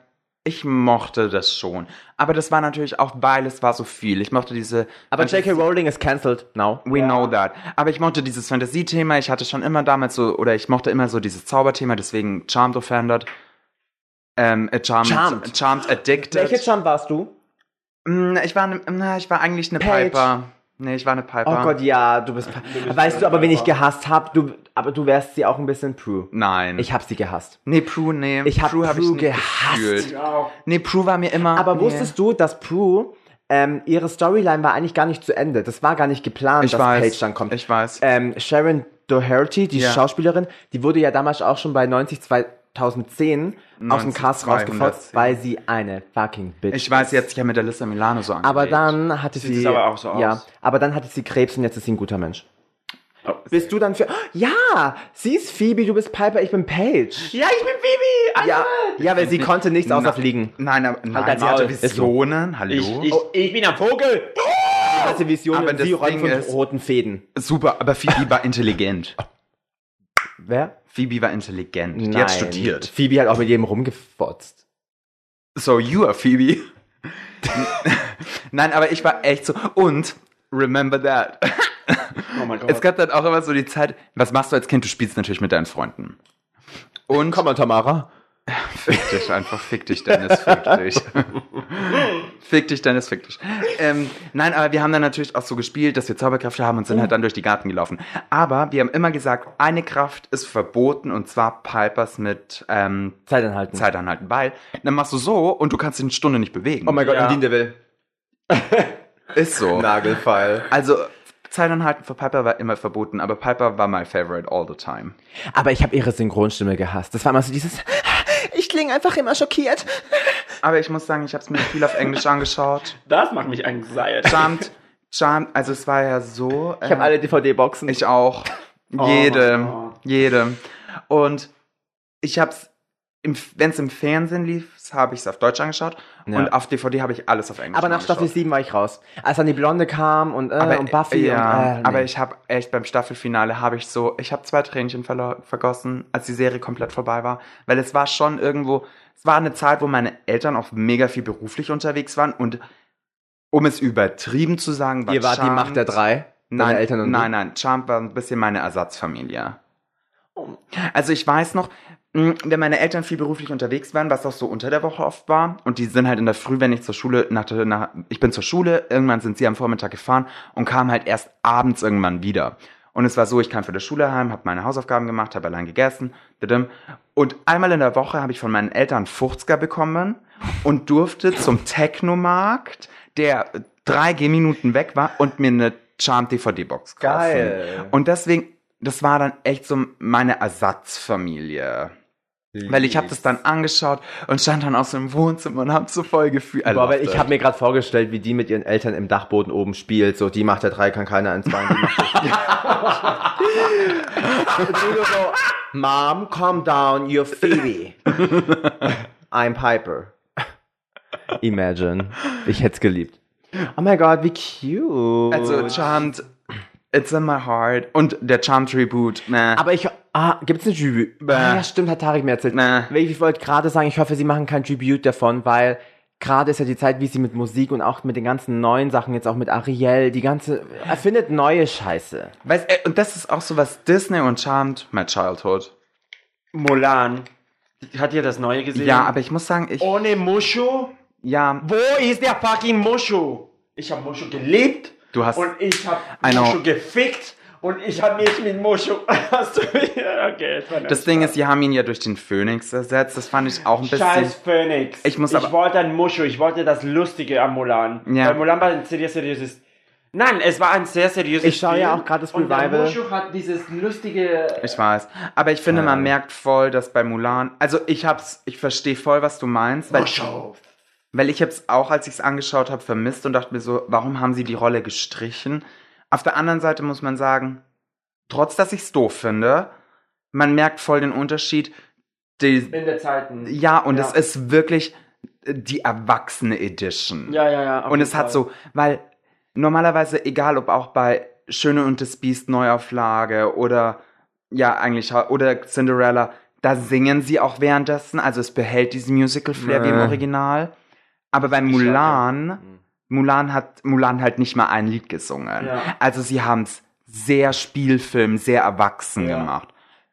ich mochte das schon. Aber das war natürlich auch, weil es war so viel. Ich mochte diese... Aber J.K. Rowling ist cancelled now. We know that. Aber ich mochte dieses Fantasie-Thema. Ich hatte schon immer damals so, oder ich mochte immer so dieses Zauberthema, deswegen Charmed Offended. Ähm, äh, Charmed, Charmed. Charmed Addicted. Welche Jump warst du? Mm, Ich war, ne, na, ich war eigentlich eine Paige. Piper. Nee, ich war eine Piper. Oh Gott, ja, du bist. weißt du aber, wen ich gehasst hab? Du, aber du wärst sie auch ein bisschen Prue. Nein. Ich hab sie gehasst. nee, Prue, nee. Ich hab Prue hab Prue nicht gehasst. gefühlt. Ja. Nee, Prue war mir immer. Aber nee. wusstest du, dass Prue ähm, ihre Storyline war eigentlich gar nicht zu Ende. Das war gar nicht geplant, Ich dass weiß. Paige dann kommt. Ich weiß. Ähm, Sharon Doherty, die Ja. Schauspielerin, die wurde ja damals auch schon bei 90 2010 aus dem 90 Cast rausgefotzt, 210. weil sie eine fucking Bitch Ich weiß, sie hat sich ja mit Alyssa Milano so angelegt. Aber dann hatte Sieht sie. es aber auch so aus. Ja, aber dann hatte sie Krebs und jetzt ist sie ein guter Mensch. Oh. Bist du dann für. Ja! Sie ist Phoebe, du bist Piper, ich bin Paige. Ja, ich bin Phoebe! Ja, ja, weil sie konnte nichts außer fliegen. Nein, aber, nein, dein sie hatte. Ist. Visionen. Hallo. Ich, ich, ich bin ein Vogel! Sie hatte Visionen Aber und das sie räumt Ding von ist- roten Fäden. Super, aber Phoebe war intelligent. Wer? Phoebe war intelligent. Die hat studiert. Phoebe hat auch mit jedem rumgefotzt. So, you are Phoebe. Nein, aber ich war echt so. Und, remember that. Oh mein Gott. Es gab dann auch immer so die Zeit, was machst du als Kind? Du spielst natürlich mit deinen Freunden. Und Komm mal, Tamara. Fick dich einfach, fick dich, Dennis, fick dich. fick dich, Dennis, fick dich. Ähm, nein, aber wir haben dann natürlich auch so gespielt, dass wir Zauberkräfte haben und sind halt dann durch die Garten gelaufen. Aber wir haben immer gesagt, eine Kraft ist verboten und zwar Pipers mit ähm, Zeit anhalten. Zeit anhalten, weil dann machst du so und du kannst dich eine Stunde nicht bewegen. Oh mein Gott, Ja. Nadine Deville. Ist so. Nagelfall. Also, Zeit anhalten für Piper war immer verboten, aber Piper war my favorite all the time. Aber ich habe ihre Synchronstimme gehasst. Das war immer so dieses. Ich klinge einfach immer schockiert. Aber ich muss sagen, ich habe es mir viel auf Englisch angeschaut. Das macht mich anxiety. Charmed, Charmed, also es war ja so. Ich habe alle DVD-Boxen. Ich auch. Oh Jede. Gott. jede. Und ich hab's. Wenn es im Fernsehen lief, habe ich es auf Deutsch angeschaut Ja. und auf DVD habe ich alles auf Englisch Aber nach angeschaut. Staffel 7 war ich raus. Als dann die Blonde kam und, äh, und Buffy ja, und, äh, nee. aber ich habe echt beim Staffelfinale habe ich so, ich habe zwei Tränchen vergossen, als die Serie komplett vorbei war, weil es war schon irgendwo, es war eine Zeit, wo meine Eltern auch mega viel beruflich unterwegs waren und um es übertrieben zu sagen, war Ihr wart die Charmed- Macht der drei? Nein, Eltern und nein, nein, Charmed war ein bisschen meine Ersatzfamilie. Also ich weiß noch, mh, wenn meine Eltern viel beruflich unterwegs waren, was auch so unter der Woche oft war, und die sind halt in der Früh, wenn ich zur Schule, nach, der- nach, ich bin zur Schule, irgendwann sind sie am Vormittag gefahren und kamen halt erst abends irgendwann wieder. Und es war so, ich kam von der Schule heim, habe meine Hausaufgaben gemacht, habe allein gegessen. Und einmal in der Woche habe ich von meinen Eltern 50er bekommen und durfte zum Technomarkt, der drei Gehminuten weg war, und mir eine Charmed DVD-Box kaufen. Geil. Und deswegen, das war dann echt so meine Ersatzfamilie. Weil ich habe das dann angeschaut und stand dann aus dem Wohnzimmer und hab so voll Gefühl. I Boah, aber loved ich habe mir gerade vorgestellt, wie die mit ihren Eltern im Dachboden oben spielt. So, die macht der drei, kann keiner eins du nur so, Mom, calm down, you're Phoebe. I'm Piper. Imagine. Ich hätte es geliebt. Oh mein Gott, wie cute. Also Charmed, It's in my heart. Und der Charmed Reboot, ne. aber ich, ah, gibt's eine Tribute? Bäh. Ah, ja, stimmt, hat Tarek mir erzählt. Bäh. Ich, ich wollte gerade sagen, ich hoffe, sie machen kein Tribute davon, weil gerade ist ja die Zeit, wie sie mit Musik und auch mit den ganzen neuen Sachen, jetzt auch mit Ariel, die ganze, erfindet neue Scheiße. Weißt, äh, und das ist auch so was Disney und Charmed, my childhood. Mulan. Hat ihr das neue gesehen? Ja, aber ich muss sagen, ich, Ohne Mushu? ja, Wo ist der fucking Mushu? Ich habe Mushu geliebt. Du hast- Und ich habe. Mushu gefickt. Und ich habe mich mit Mushu. Hast du Okay, war das Ding ist, sie haben ihn ja durch den Phönix ersetzt. Das fand ich auch ein bisschen. Scheiß Phoenix. Ich muss aber- Ich wollte ein Mushu. Ich wollte das Lustige am Mulan. Ja. Weil Mulan war ein sehr seriöses. Nein, es war ein sehr seriöses Ich schaue ja Film. auch gerade das Und der Revival. Mushu hat dieses lustige. Ich weiß. Aber ich finde, man merkt voll, dass bei Mulan, also ich hab's, ich verstehe voll, was du meinst, weil, Mushu. Weil ich hab's auch, als ich es angeschaut habe, vermisst und dachte mir so, warum haben sie die Rolle gestrichen? Auf der anderen Seite muss man sagen, trotz dass ich's doof finde, man merkt voll den Unterschied. Die, In der Zeiten. ja, und Ja. es ist wirklich die erwachsene Edition. Ja, ja, ja. Und es hat so, weil normalerweise, egal ob auch bei Schöne und das Biest Neuauflage oder ja, eigentlich, oder Cinderella, da singen sie auch währenddessen, also es behält diesen Musical-Flair wie im. Original. Aber bei Mulan, Mulan hat Mulan halt nicht mal ein Lied gesungen. Ja. Also sie haben es sehr Spielfilm, sehr erwachsen Ja. gemacht.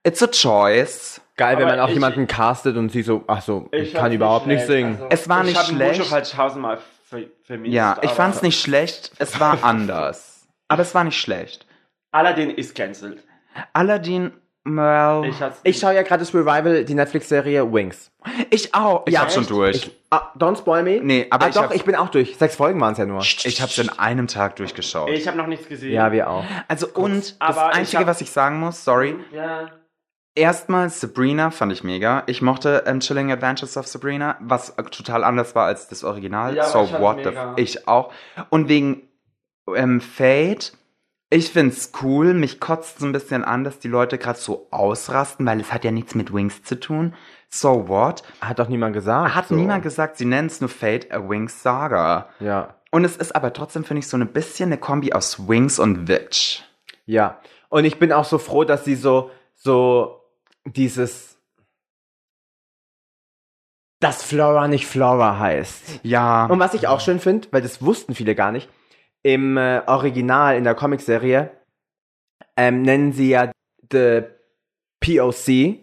It's a choice. Geil, wenn Aber man auch ich- jemanden castet und sie so, ach so, ich, Ich kann überhaupt nicht schlecht. singen. Also, Es war ich nicht schlecht. Mushu halt tausendmal ver vermisst. Ja, ich aber fand's nicht schlecht, es war anders. Aber es war nicht schlecht. Aladdin ist cancelled. Aladdin, well, Ich, Ich schaue ja gerade das Revival, die Netflix-Serie Wings. ich auch. Ich Ja, hab's schon durch. Ich, ah, don't spoil me. Nee, aber ah, ich doch, ich bin auch durch. Sechs Folgen waren es ja nur. Ich hab's in einem Tag durchgeschaut. Ich habe noch nichts gesehen. Ja, wir auch. also und das aber ich Einzige, hab- was ich sagen muss, sorry, Ja. erstmal Sabrina fand ich mega. Ich mochte ähm, Chilling Adventures of Sabrina, was äh, total anders war als das Original. Ja, so what the f ich auch. Und wegen ähm, Fate, ich find's cool. Mich kotzt so ein bisschen an, dass die Leute gerade so ausrasten, weil es hat ja nichts mit Wings zu tun. So what? Hat doch niemand gesagt. Hat so. niemand gesagt, sie nennen es nur Fate a Wings Saga. Ja. Und es ist aber trotzdem, finde ich, so ein bisschen eine Kombi aus Wings und Witch. Ja. Und ich bin auch so froh, dass sie so, so dieses, dass Flora nicht Flora heißt. Ja. Und was ich auch schön finde, weil das wussten viele gar nicht, im äh, Original, in der Comicserie, ähm, nennen sie ja the POC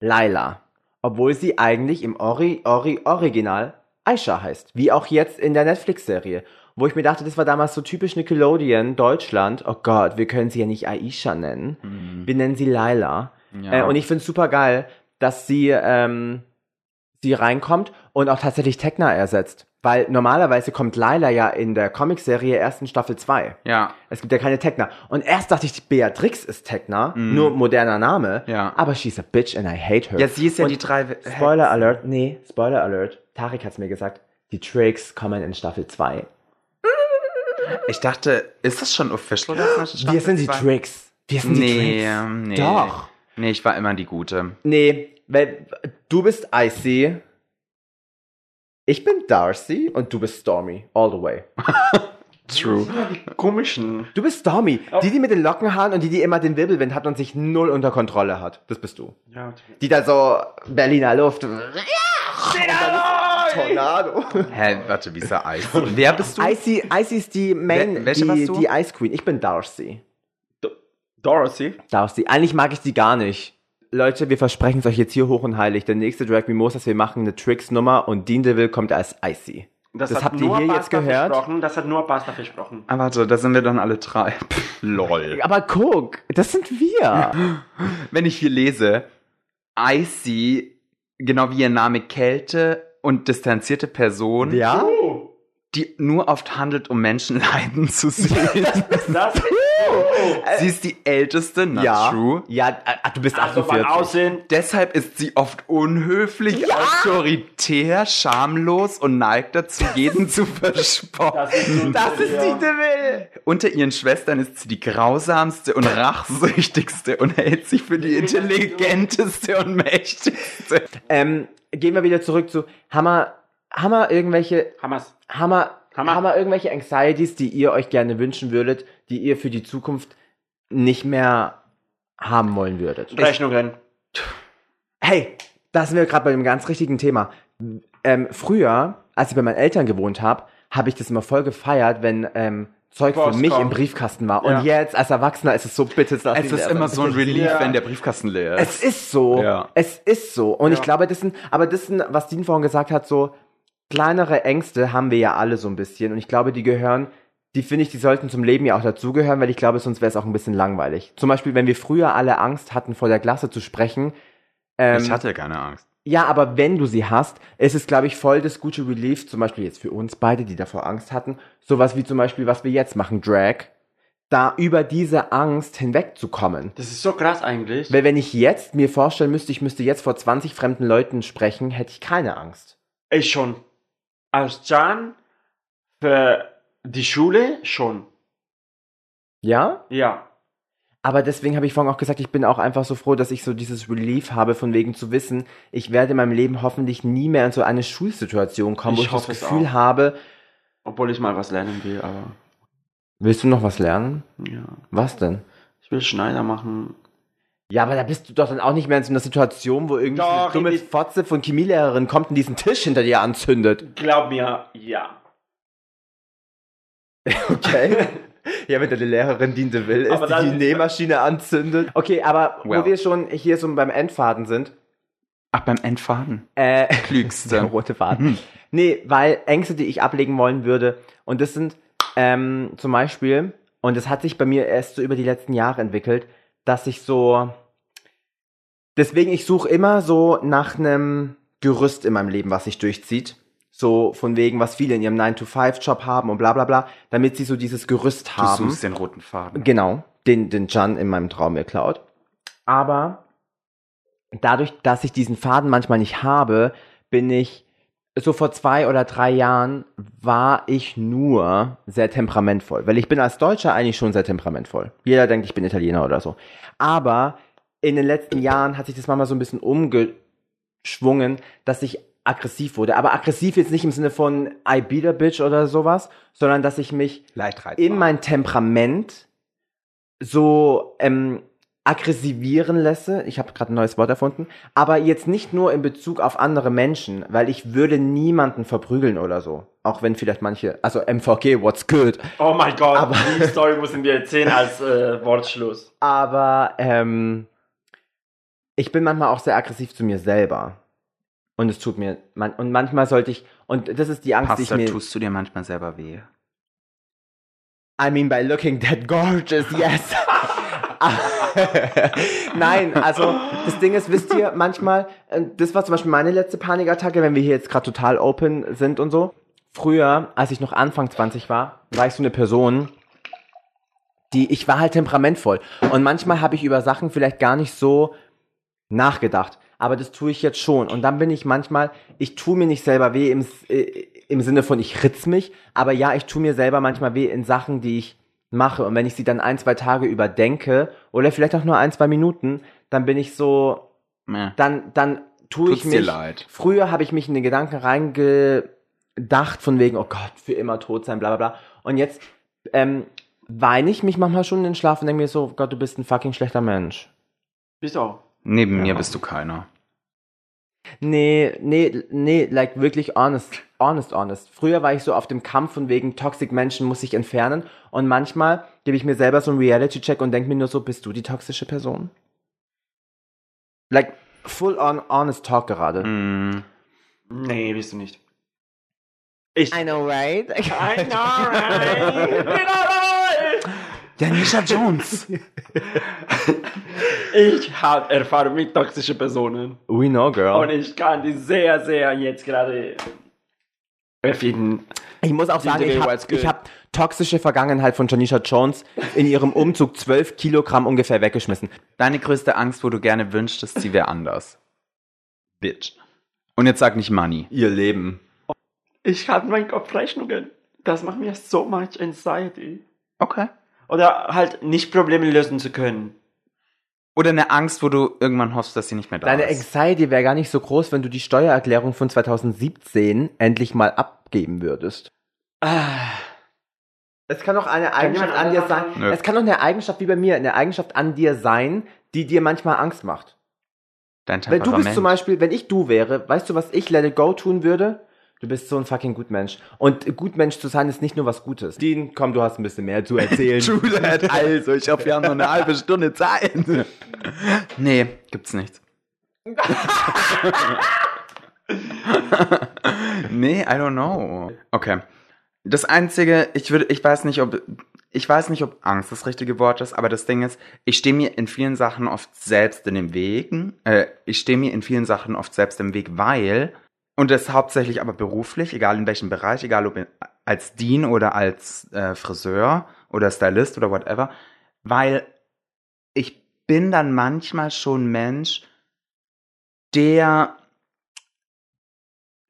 Laila. Obwohl sie eigentlich im Ori, Ori, Original Aisha heißt. Wie auch jetzt in der Netflix-Serie. Wo ich mir dachte, das war damals so typisch Nickelodeon, Deutschland. Oh Gott, wir können sie ja nicht Aisha nennen. Wir nennen sie Laila. Ja. Äh, und ich finde es super geil, dass sie, ähm, sie reinkommt und auch tatsächlich Tekna ersetzt. Weil normalerweise kommt Laila ja in der Comicserie erst in Staffel 2. ja. Es gibt ja keine Tekna. Und erst dachte ich, Beatrix ist Tekna, nur moderner Name. Ja. Aber she's a bitch and I hate her. Ja, sie ist ja Und die drei. Spoiler Alert, nee, Spoiler Alert. Tarek hat's mir gesagt. Die Tricks kommen in Staffel 2. Ich dachte, ist das schon official? das Wir sind die zwei- Tricks. Wir sind die Nee, Tricks. ähm, nee. Doch. Nee, ich war immer die Gute. Nee, weil du bist Icy, ich bin Darcy und du bist Stormy, all the way. True. Komischen. Du bist Stormy, die, die mit den Lockenhaaren und die, die immer den Wirbelwind hat und sich null unter Kontrolle hat. Das bist du. Ja, Die da so Berliner Luft. Tornado. Hä, warte, wie ist er Eis? Wer bist du? Icy, Icy ist die Main, warst die, du? die Ice Queen. Ich bin Darcy. Dorothy. Darcy. Eigentlich mag ich die gar nicht. Leute, wir versprechen es euch jetzt hier hoch und heilig. Der nächste Drag Mimosas, wir machen eine Tricks-Nummer und Dean DeVille kommt als Icy. Das hat habt ihr nur hier jetzt gehört? Versprochen. Das hat nur Pasta versprochen. Ah, warte, da sind wir dann alle drei. Pff, lol. Aber guck, das sind wir. Wenn ich hier lese, Icy, genau wie ihr Name Kälte und distanzierte Person, ja? Oh, die nur oft handelt, um Menschen leiden zu sehen. das sie ist die älteste, not Ja. true. Ja, äh, du bist also beim 48. Aussehen. Deshalb ist sie oft unhöflich, autoritär, schamlos und neigt dazu, jeden zu verspotten. Das ist, Das ja. die DeVille. Unter ihren Schwestern ist sie die grausamste und rachsüchtigste und hält sich für die intelligenteste und mächtigste. Ähm, gehen wir wieder zurück zu Hammer. Hammer irgendwelche Hamas. Hammer, Hammer. Hammer irgendwelche Anxieties, die ihr euch gerne wünschen würdet, die ihr für die Zukunft nicht mehr haben wollen würdet. Rechnungen. Hey, da sind wir gerade bei einem ganz richtigen Thema. Ähm, früher, als ich bei meinen Eltern gewohnt habe, habe ich das immer voll gefeiert, wenn ähm, Zeug für Post mich kommt. im Briefkasten war. Ja. Und jetzt, als Erwachsener, ist es so, bitte lass Es ist leer immer so ein. Relief, Ja. wenn der Briefkasten leer ist. Es ist so. Ja. Es ist so. Und ich glaube, das sind, aber das sind, was Dean vorhin gesagt hat, so kleinere Ängste haben wir ja alle so ein bisschen. Und ich glaube, die gehören, die finde ich, die sollten zum Leben ja auch dazugehören, weil ich glaube, sonst wäre es auch ein bisschen langweilig. Zum Beispiel, wenn wir früher alle Angst hatten, vor der Klasse zu sprechen. Ähm, ich hatte keine Angst. ja, aber wenn du sie hast, ist es, glaube ich, voll das gute Relief, zum Beispiel jetzt für uns beide, die davor Angst hatten, sowas wie zum Beispiel, was wir jetzt machen, Drag, da über diese Angst hinwegzukommen. Das ist so krass eigentlich. Weil wenn ich jetzt mir vorstellen müsste, ich müsste jetzt vor 20 fremden Leuten sprechen, hätte ich keine Angst. Ich schon. Als Jan für die Schule schon. Ja? Ja. Aber deswegen habe ich vorhin auch gesagt, ich bin auch einfach so froh, dass ich so dieses Relief habe, von wegen zu wissen, ich werde in meinem Leben hoffentlich nie mehr in so eine Schulsituation kommen, wo Ich ich das Gefühl auch. habe, Obwohl ich mal was lernen will, aber willst du noch was lernen? ja. Was denn? Ich will Schneider machen. Ja, aber da bist du doch dann auch nicht mehr in so einer Situation, wo irgendwie so eine dumme Fotze von Chemielehrerin kommt und diesen Tisch hinter dir anzündet. Glaub mir, ja. Okay. ja, wenn deine Lehrerin diente will, ist, die die Nähmaschine anzündet. Okay, aber Well. wo wir schon hier so beim Endfaden sind, Ach, beim Endfaden. äh, der Klügste. rote Faden. nee, weil Ängste, die ich ablegen wollen würde, und das sind ähm, zum Beispiel, und das hat sich bei mir erst so über die letzten Jahre entwickelt, dass ich so, deswegen, ich suche immer so nach einem Gerüst in meinem Leben, was sich durchzieht. So von wegen, was viele in ihrem 9-to-5-Job haben und bla bla bla, damit sie so dieses Gerüst Du haben. suchst den roten Faden. Genau, den, den Jan in meinem Traum mir klaut. Aber dadurch, dass ich diesen Faden manchmal nicht habe, bin ich, so vor zwei oder drei Jahren war ich nur sehr temperamentvoll. Weil ich bin als Deutscher eigentlich schon sehr temperamentvoll. Jeder denkt, ich bin Italiener oder so. Aber in den letzten Jahren hat sich das manchmal so ein bisschen umgeschwungen, dass ich aggressiv wurde. Aber aggressiv jetzt nicht im Sinne von I beat a bitch oder sowas, sondern dass ich mich in mein Temperament so ähm, aggressivieren lasse. Ich habe gerade ein neues Wort erfunden. Aber jetzt nicht nur in Bezug auf andere Menschen, weil ich würde niemanden verprügeln oder so. Auch wenn vielleicht manche, also MVG, what's good. Oh mein Gott, Aber- die Story müssen wir erzählen als äh, Wortschluss. Aber ähm, ich bin manchmal auch sehr aggressiv zu mir selber. Und es tut mir, man, und manchmal sollte ich, und das ist die Angst, die ich mir... tust du dir manchmal selber weh? I mean, by looking that gorgeous, yes. Nein, also das Ding ist, wisst ihr, manchmal, äh, das war zum Beispiel meine letzte Panikattacke, wenn wir hier jetzt gerade total open sind und so. Früher, als ich noch Anfang 20 war, war ich so eine Person, die, ich war halt temperamentvoll. Und manchmal habe ich über Sachen vielleicht gar nicht so nachgedacht. Aber das tue ich jetzt schon. Und dann bin ich manchmal, ich tue mir nicht selber weh im, äh, im Sinne von, ich ritz mich. Aber ja, ich tue mir selber manchmal weh in Sachen, die ich mache. Und wenn ich sie dann ein, zwei Tage überdenke, oder vielleicht auch nur ein, zwei Minuten, dann bin ich so, Meh. dann, dann tue ich Tut's dir mich. leid. Früher habe ich mich in den Gedanken reingedacht, von wegen, oh Gott, für immer tot sein, bla bla bla. Und jetzt ähm, weine ich mich manchmal schon in den Schlaf und denke mir so, Gott, du bist ein fucking schlechter Mensch. Wieso? Neben mir bist du keiner. Nee, nee, nee, like wirklich honest, honest, honest. Früher war ich so auf dem Kampf von wegen toxic Menschen muss ich entfernen und manchmal gebe ich mir selber so einen Reality-Check und denke mir nur so, bist du die toxische Person? Like, full on honest talk gerade. Mm. Nee, bist du nicht. Ich. I know, right? I know, right? Janisha Jones. Ich habe Erfahrung mit toxischen Personen. We know, girl. Und ich kann die sehr, sehr jetzt gerade erfinden. Ich muss auch sagen, ich habe hab toxische Vergangenheit von Janisha Jones in ihrem Umzug 12 Kilogramm ungefähr weggeschmissen. Deine größte Angst, wo du gerne wünschtest, sie wäre anders. Bitch. Und jetzt sag nicht Money. Ihr Leben. Ich hatte meinen Kopf Rechnungen. Das macht mir so much anxiety. Okay. Oder halt nicht Probleme lösen zu können. Oder eine Angst, wo du irgendwann hoffst, dass sie nicht mehr da Deine ist. Anxiety wäre gar nicht so groß, wenn du die Steuererklärung von 2017 endlich mal abgeben würdest. Ah, Es kann doch eine Eigenschaft an dir sein. Nö. Es kann doch eine Eigenschaft wie bei mir, eine Eigenschaft an dir sein, die dir manchmal Angst macht. Dein Wenn du Temperament. bist zum Beispiel, wenn ich du wäre, weißt du, was ich Let It Go tun würde? Du bist so ein fucking Gutmensch. Und Gutmensch zu sein ist nicht nur was Gutes. Dean, komm, du hast ein bisschen mehr zu erzählen. True that. Also, ich hoffe, wir haben noch eine halbe Stunde Zeit. Nee, gibt's nicht. nee, I don't know. Okay. Das einzige, ich würde, ich weiß nicht, ob, ich weiß nicht, ob Angst das richtige Wort ist, aber das Ding ist, ich stehe mir in vielen Sachen oft selbst in den Wegen, äh, ich stehe mir in vielen Sachen oft selbst im Weg, weil, und das hauptsächlich aber beruflich, egal in welchem Bereich, egal ob als Dean oder als äh, Friseur oder Stylist oder whatever, weil ich bin dann manchmal schon Mensch, der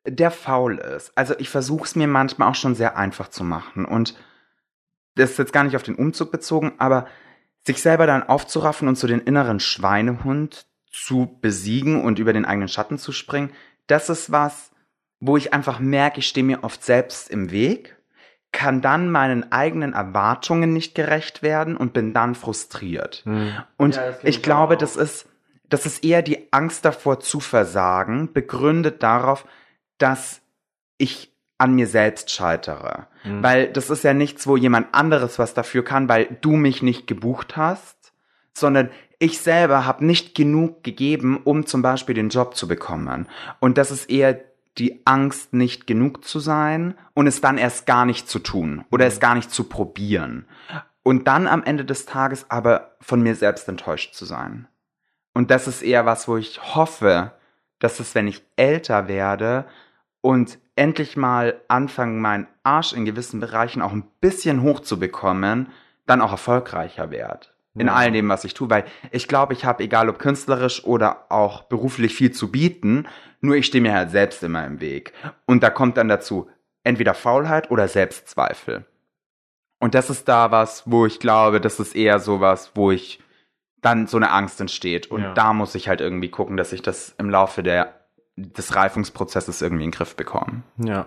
der faul ist. Also ich versuche es mir manchmal auch schon sehr einfach zu machen und das ist jetzt gar nicht auf den Umzug bezogen, aber sich selber dann aufzuraffen und so den inneren Schweinehund zu besiegen und über den eigenen Schatten zu springen, das ist was, wo ich einfach merke, ich stehe mir oft selbst im Weg, kann dann meinen eigenen Erwartungen nicht gerecht werden und bin dann frustriert. Und Ja, ich ich glaube, auch. das ist, das ist eher die Angst davor zu versagen, begründet darauf, dass ich an mir selbst scheitere. Weil das ist ja nichts, wo jemand anderes was dafür kann, weil du mich nicht gebucht hast, sondern ich selber habe nicht genug gegeben, um zum Beispiel den Job zu bekommen. Und das ist eher die Angst, nicht genug zu sein und es dann erst gar nicht zu tun oder es gar nicht zu probieren. Und dann am Ende des Tages aber von mir selbst enttäuscht zu sein. Und das ist eher was, wo ich hoffe, dass es, wenn ich älter werde und endlich mal anfangen, meinen Arsch in gewissen Bereichen auch ein bisschen hochzubekommen, dann auch erfolgreicher werde. In Ja. all dem, was ich tue. Weil ich glaube, ich habe, egal ob künstlerisch oder auch beruflich, viel zu bieten. Nur ich stehe mir halt selbst immer im Weg. Und da kommt dann dazu entweder Faulheit oder Selbstzweifel. Und das ist da was, wo ich glaube, das ist eher sowas, wo ich dann so eine Angst entsteht. Und Ja. da muss ich halt irgendwie gucken, dass ich das im Laufe der, des Reifungsprozesses irgendwie in den Griff bekomme. Ja.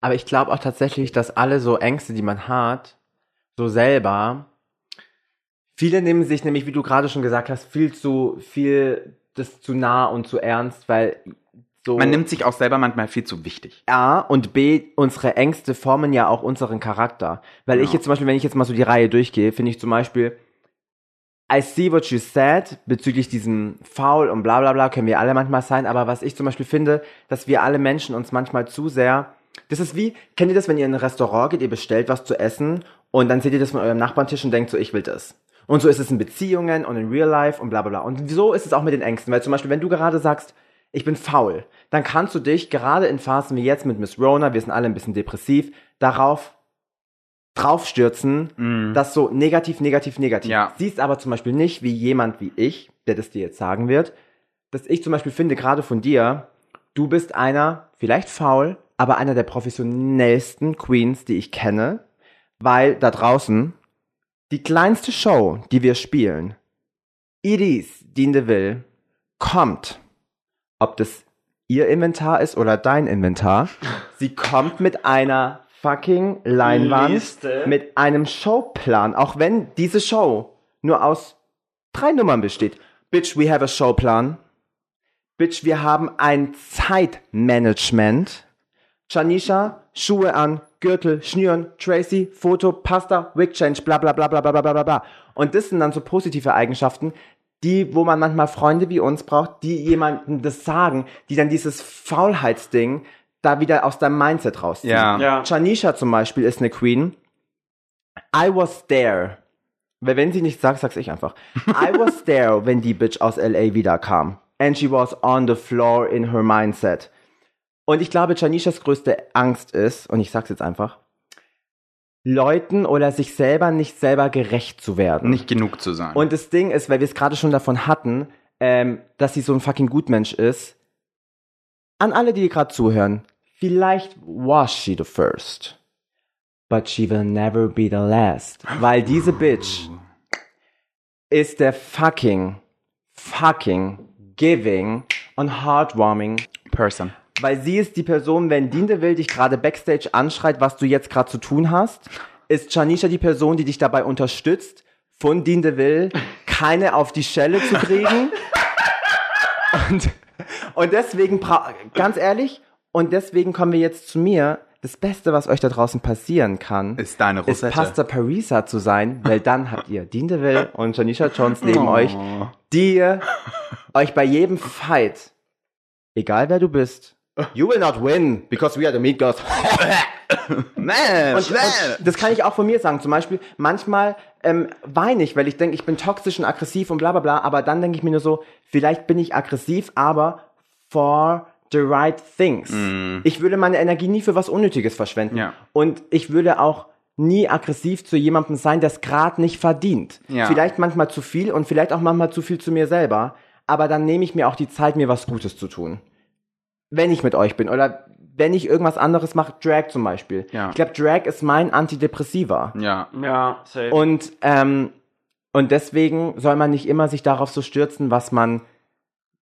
Aber ich glaube auch tatsächlich, dass alle so Ängste, die man hat, so selber, viele nehmen sich nämlich, wie du gerade schon gesagt hast, viel zu, viel das zu nah und zu ernst, weil so. Man nimmt sich auch selber manchmal viel zu wichtig. A und B, unsere Ängste formen ja auch unseren Charakter. Weil ich Ja. jetzt zum Beispiel, wenn ich jetzt mal so die Reihe durchgehe, finde ich zum Beispiel, I see what you said bezüglich diesem Faul und bla bla bla können wir alle manchmal sein, aber was ich zum Beispiel finde, dass wir alle Menschen uns manchmal zu sehr, das ist wie, kennt ihr das, wenn ihr in ein Restaurant geht, ihr bestellt was zu essen und dann seht ihr das von eurem Nachbartisch und denkt so, ich will das. Und so ist es in Beziehungen und in Real Life und bla bla bla. Und so ist es auch mit den Ängsten, weil zum Beispiel, wenn du gerade sagst, ich bin faul, dann kannst du dich gerade in Phasen wie jetzt mit Miss Rona, wir sind alle ein bisschen depressiv, darauf draufstürzen, Mhm. das so negativ, negativ, negativ. Ja. Siehst aber zum Beispiel nicht wie jemand wie ich, der das dir jetzt sagen wird, dass ich zum Beispiel finde, gerade von dir, du bist einer, vielleicht faul, aber einer der professionellsten Queens, die ich kenne, weil da draußen die kleinste Show, die wir spielen, Iris Dean DeVille, kommt, ob das ihr Inventar ist oder dein Inventar, sie kommt mit einer fucking Leinwand, Liste. mit einem Showplan, auch wenn diese Show nur aus drei Nummern besteht. Bitch, we have a Showplan. Bitch, wir haben ein Zeitmanagement. Janisha, Schuhe an, Gürtel, Schnüren, Tracy, Foto, Pasta, Wig Change, bla bla bla bla bla bla bla bla. Und das sind dann so positive Eigenschaften, die, wo man manchmal Freunde wie uns braucht, die jemandem das sagen, die dann dieses Faulheitsding da wieder aus deinem Mindset rausziehen. Ja. Ja. Janisha zum Beispiel ist eine Queen. I was there. Weil wenn sie nicht sagt, sag's ich einfach. I was there, wenn die Bitch aus LA wiederkam. And she was on the floor in her mindset. Und ich glaube, Janishas größte Angst ist, und ich sag's jetzt einfach, Leuten oder sich selber nicht selber gerecht zu werden. Nicht genug zu sein. Und das Ding ist, weil wir es gerade schon davon hatten, ähm, dass sie so ein fucking Gutmensch ist. An alle, die gerade zuhören, vielleicht was she the first, but she will never be the last. Weil diese Bitch ist der fucking, fucking giving und heartwarming Person. Weil sie ist die Person, wenn Dinde will dich gerade backstage anschreit, was du jetzt gerade zu tun hast, ist Janisha die Person, die dich dabei unterstützt, von Dinde will keine auf die Schelle zu kriegen. und, und deswegen, ganz ehrlich, und deswegen kommen wir jetzt zu mir. Das Beste, was euch da draußen passieren kann, Ist deine ist Rosette. Pastor Parisa zu sein, weil dann habt ihr Dean DeVille und Janisha Jones neben Oh. euch, die euch bei jedem Fight, egal wer du bist, you will not win, because we are the meat girls. Man, Und, und das kann ich auch von mir sagen. Zum Beispiel, manchmal ähm, weine ich, weil ich denke, ich bin toxisch und aggressiv und bla bla bla, aber dann denke ich mir nur so, vielleicht bin ich aggressiv, aber for the right things. Ich würde meine Energie nie für was Unnötiges verschwenden. Ja. Und ich würde auch nie aggressiv zu jemandem sein, der es gerade nicht verdient. Ja. Vielleicht manchmal zu viel und vielleicht auch manchmal zu viel zu mir selber, aber dann nehme ich mir auch die Zeit, mir was Gutes zu tun. Wenn ich mit euch bin oder wenn ich irgendwas anderes mache, Drag zum Beispiel. Ja. Ich glaube, Drag ist mein Antidepressiva. ja. Ja, safe. Und, ähm, und deswegen soll man nicht immer sich darauf so stürzen, was man,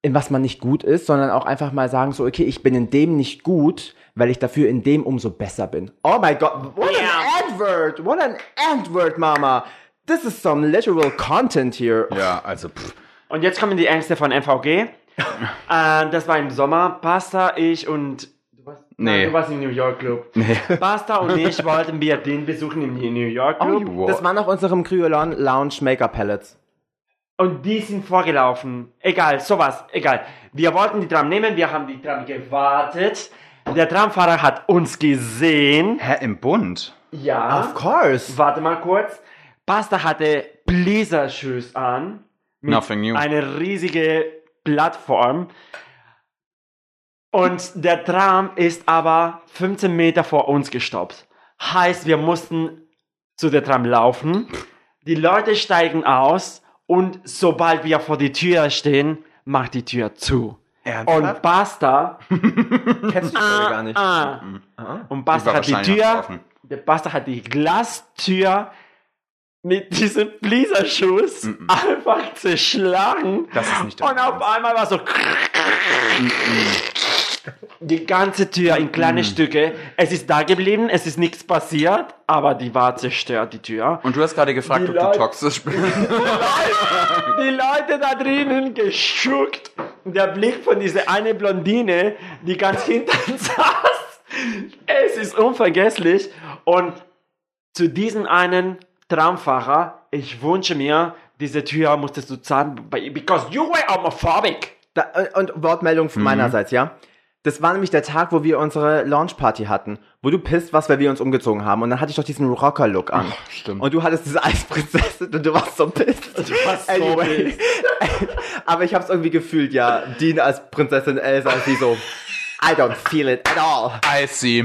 in was man nicht gut ist, sondern auch einfach mal sagen so, okay, ich bin in dem nicht gut, weil ich dafür in dem umso besser bin. Oh my God, what an advert, what an advert, Mama. This is some literal content here. Ja, also, pff. Und jetzt kommen die Ängste von MVG. äh, das war im Sommer. Pasta, ich und. Du warst, Nee. Nein, du warst im New York Club. Nee. Pasta und ich wollten wir den besuchen im New York Club. wow. Das war nach unserem Kryolon Lounge Make-up Palettes. Und die sind vorgelaufen. Egal, sowas, egal. Wir wollten die Tram nehmen, wir haben die Tram gewartet. Der Tramfahrer hat uns gesehen. Hä, im Bund? Ja. Of course. Warte mal kurz. Pasta hatte Blazer-Shoes an. Mit Nothing new. Eine riesige Plattform. Und der Tram ist aber 15 Meter vor uns gestoppt. Heißt, wir mussten zu der Tram laufen. Die Leute steigen aus und sobald wir vor die Tür stehen, macht die Tür zu. Und Basta, Kennst du Story gar nicht. ah, und Die Basta hat die Tür, der Basta hat die Glastür mit diesen Blizzard-Shoes einfach zerschlagen. Das ist nicht dein Und auf einmal war so die ganze Tür in kleine Stücke. Es ist da geblieben, es ist nichts passiert, aber die war zerstört, die Tür. Und du hast gerade gefragt, Die ob Leute- du toxisch bist. Die Leute da drinnen geschuckt. Der Blick von dieser eine Blondine, die ganz hinten saß. Es ist unvergesslich. Und zu diesem einen Tramfahrer, ich wünsche mir, diese Tür musstest du zahlen, because you were homophobic. Da, äh, und Wortmeldung von meinerseits, ja. Das war nämlich der Tag, wo wir unsere Launchparty hatten, wo du pisst warst, weil wir uns umgezogen haben. Und dann hatte ich doch diesen Rocker-Look an. stimmt. Und du hattest diese Eisprinzessin und du warst so pisst. Du warst so pisst. Aber ich hab's irgendwie gefühlt, ja. Dean als Prinzessin Elsa, und sie so, I don't feel it at all. I see.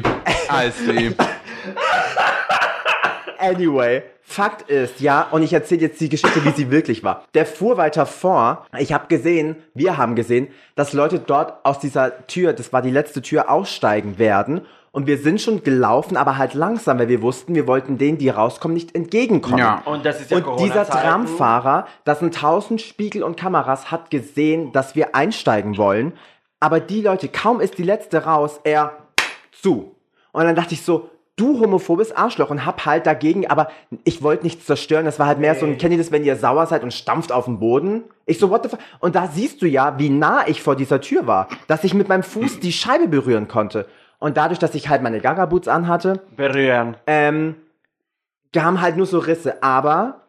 I see. Anyway, Fakt ist, ja, und ich erzähle jetzt die Geschichte, wie sie wirklich war. Der fuhr weiter vor. Ich habe gesehen, wir haben gesehen, dass Leute dort aus dieser Tür, das war die letzte Tür, aussteigen werden. und wir sind schon gelaufen, aber halt langsam, weil wir wussten, wir wollten denen, die rauskommen, nicht entgegenkommen. Ja. Und das ist ja Und dieser. Tramfahrer, das sind tausend Spiegel und Kameras, hat gesehen, dass wir einsteigen wollen. Aber die Leute, kaum ist die letzte raus, er zu. Und dann dachte ich so, du homophobes Arschloch und hab halt dagegen, aber ich wollte nichts zerstören. Das war halt mehr so ein, kennt ihr das, wenn ihr sauer seid und stampft auf den Boden? Ich so, what the fuck? Und da siehst du ja, wie nah ich vor dieser Tür war, dass ich mit meinem Fuß die Scheibe berühren konnte. Und dadurch, dass ich halt meine Gaga-Boots anhatte, Berühren. ähm, haben halt nur so Risse, aber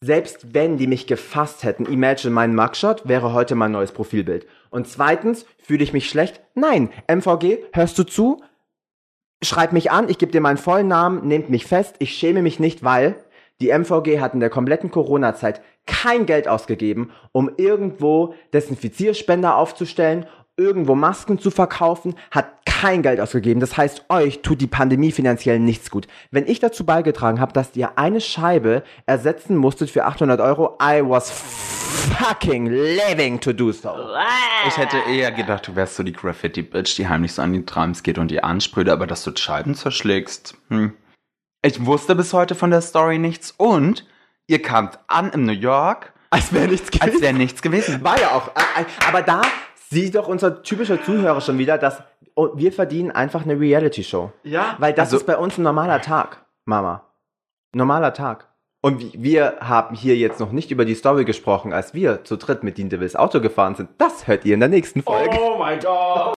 selbst wenn die mich gefasst hätten, imagine mein Mugshot wäre heute mein neues Profilbild. Und zweitens, fühle ich mich schlecht? Nein. MVG, hörst du zu? Schreib mich an, ich gebe dir meinen vollen Namen, nehmt mich fest, ich schäme mich nicht, weil die MVG hat in der kompletten Corona-Zeit kein Geld ausgegeben, um irgendwo Desinfizierspender aufzustellen, irgendwo Masken zu verkaufen, hat kein Geld ausgegeben. Das heißt, euch tut die Pandemie finanziell nichts gut. Wenn ich dazu beigetragen habe, dass ihr eine Scheibe ersetzen musstet für 800 Euro, I was fucking living to do so. Ich hätte eher gedacht, du wärst so die Graffiti-Bitch, die heimlich so an die Trams geht und die ansprüht, aber dass du Scheiben zerschlägst. Hm. Ich wusste bis heute von der Story nichts und ihr kamt an in New York, Als wäre nichts als gewesen. wäre nichts gewesen. War ja auch. äh, äh, Aber da sieht doch unser typischer Zuhörer schon wieder, dass wir verdienen einfach eine Reality-Show. Ja. Weil das Also- ist bei uns ein normaler Tag, Mama. Normaler Tag. Und wi- wir haben hier jetzt noch nicht über die Story gesprochen, als wir zu dritt mit Dean DeVilles Auto gefahren sind. Das hört ihr in der nächsten Folge. Oh mein Gott.